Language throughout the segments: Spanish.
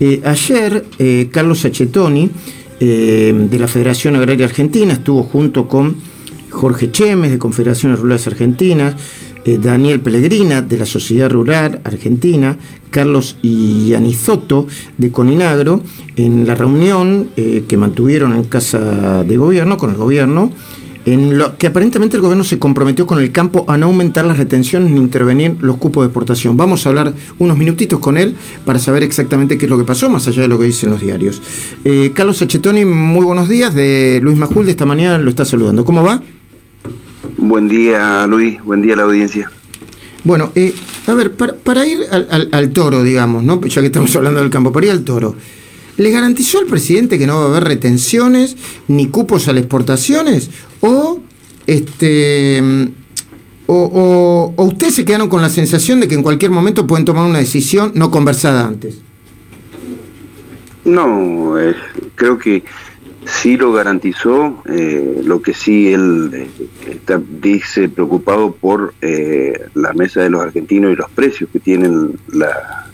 Eh, ayer, eh, Carlos Achetoni, de la Federación Agraria Argentina, estuvo junto con Jorge Chemes, de Confederaciones Rurales Argentinas, Daniel Pellegrina, de la Sociedad Rural Argentina, Carlos Ianizoto, de Coninagro, en la reunión que mantuvieron en Casa de Gobierno, con el Gobierno, en lo que aparentemente el gobierno se comprometió con el campo a no aumentar las retenciones ni intervenir los cupos de exportación. Vamos a hablar unos minutitos con él para saber exactamente qué es lo que pasó, más allá de lo que dicen los diarios. Eh, Carlos Achetoni, muy buenos días, de Luis Majul, de esta mañana lo está saludando. ¿Cómo va? Buen día, Luis, buen día a la audiencia. Bueno, eh, a ver, para, ir al, al, toro, digamos, ¿no? ya que estamos hablando del campo, para ir al toro. ¿Le garantizó al presidente que no va a haber retenciones ni cupos a las exportaciones? ¿O, este, o, ustedes se quedaron con la sensación de que en cualquier momento pueden tomar una decisión no conversada antes? No, eh, creo que sí lo garantizó, eh, lo que sí él eh, está, dice preocupado por la mesa de los argentinos y los precios que tienen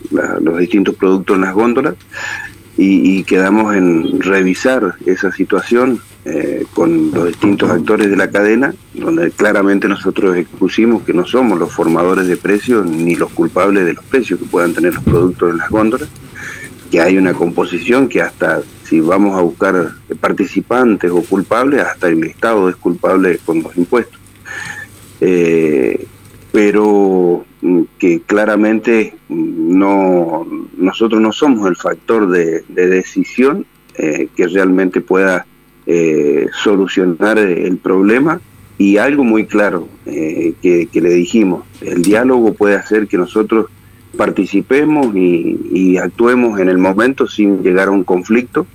los distintos productos en las góndolas y, quedamos en revisar esa situación eh, con los distintos actores de la cadena, donde claramente nosotros expusimos que no somos los formadores de precios ni los culpables de los precios que puedan tener los productos en las góndolas, que hay una composición que hasta si vamos a buscar participantes o culpables, hasta el Estado es culpable con los impuestos. Eh, pero que claramente mm, no nosotros no somos el factor de, decisión eh, que realmente pueda eh, solucionar el problema. Y algo muy claro eh, que, le dijimos, el diálogo puede hacer que nosotros participemos y, actuemos en el momento sin llegar a un conflicto,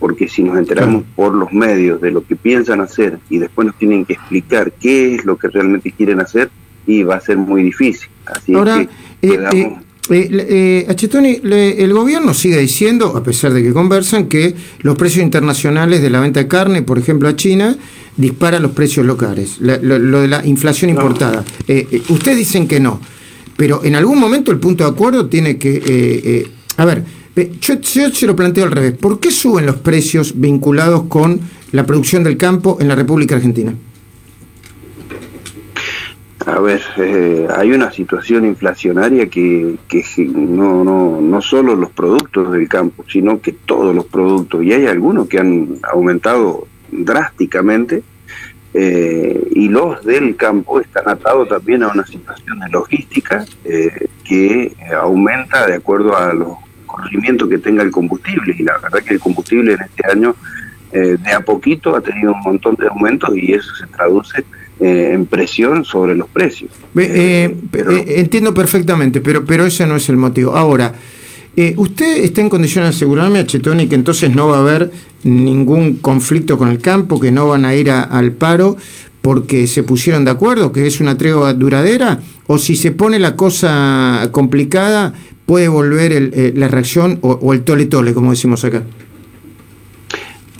porque si nos enteramos por los medios de lo que piensan hacer y después nos tienen que explicar qué es lo que realmente quieren hacer, y va a ser muy difícil. Así Ahora, que eh, eh, eh, Achetoni, el gobierno sigue diciendo, a pesar de que conversan, que los precios internacionales de la venta de carne, por ejemplo a China, disparan los precios locales, lo, de la inflación importada. ustedes dicen que no, pero en algún momento el punto de acuerdo tiene que... a ver, yo, yo se lo planteo al revés. ¿Por qué suben los precios vinculados con la producción del campo en la República Argentina? A ver, eh, hay una situación inflacionaria que, que no, no, no solo los productos del campo, sino que todos los productos, y hay algunos que han aumentado drásticamente, eh, y los del campo están atados también a una situación de logística eh, que aumenta de acuerdo a los corrimientos que tenga el combustible, y la verdad que el combustible en este año de a poquito ha tenido un montón de aumentos y eso se traduce eh, en presión sobre los precios. Eh, eh, entiendo perfectamente, pero, pero ese no es el motivo. Ahora, ¿usted está en condiciones de asegurarme, a Chetoni, que entonces no va a haber ningún conflicto con el campo, que no van a ir al paro porque se pusieron de acuerdo, que es una tregua duradera? ¿O si se pone la cosa complicada, puede volver la reacción o, o el tole-tole, como decimos acá?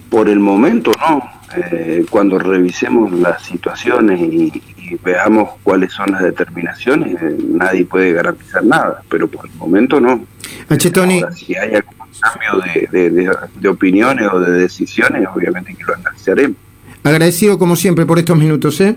Por el momento no, eh, cuando revisemos las situaciones y, veamos cuáles son las determinaciones, eh, nadie puede garantizar nada, pero por el momento no. Achetoni. si hay algún cambio de, opiniones o de decisiones, obviamente que lo analizaremos. Agradecido como siempre por estos minutos, ¿eh?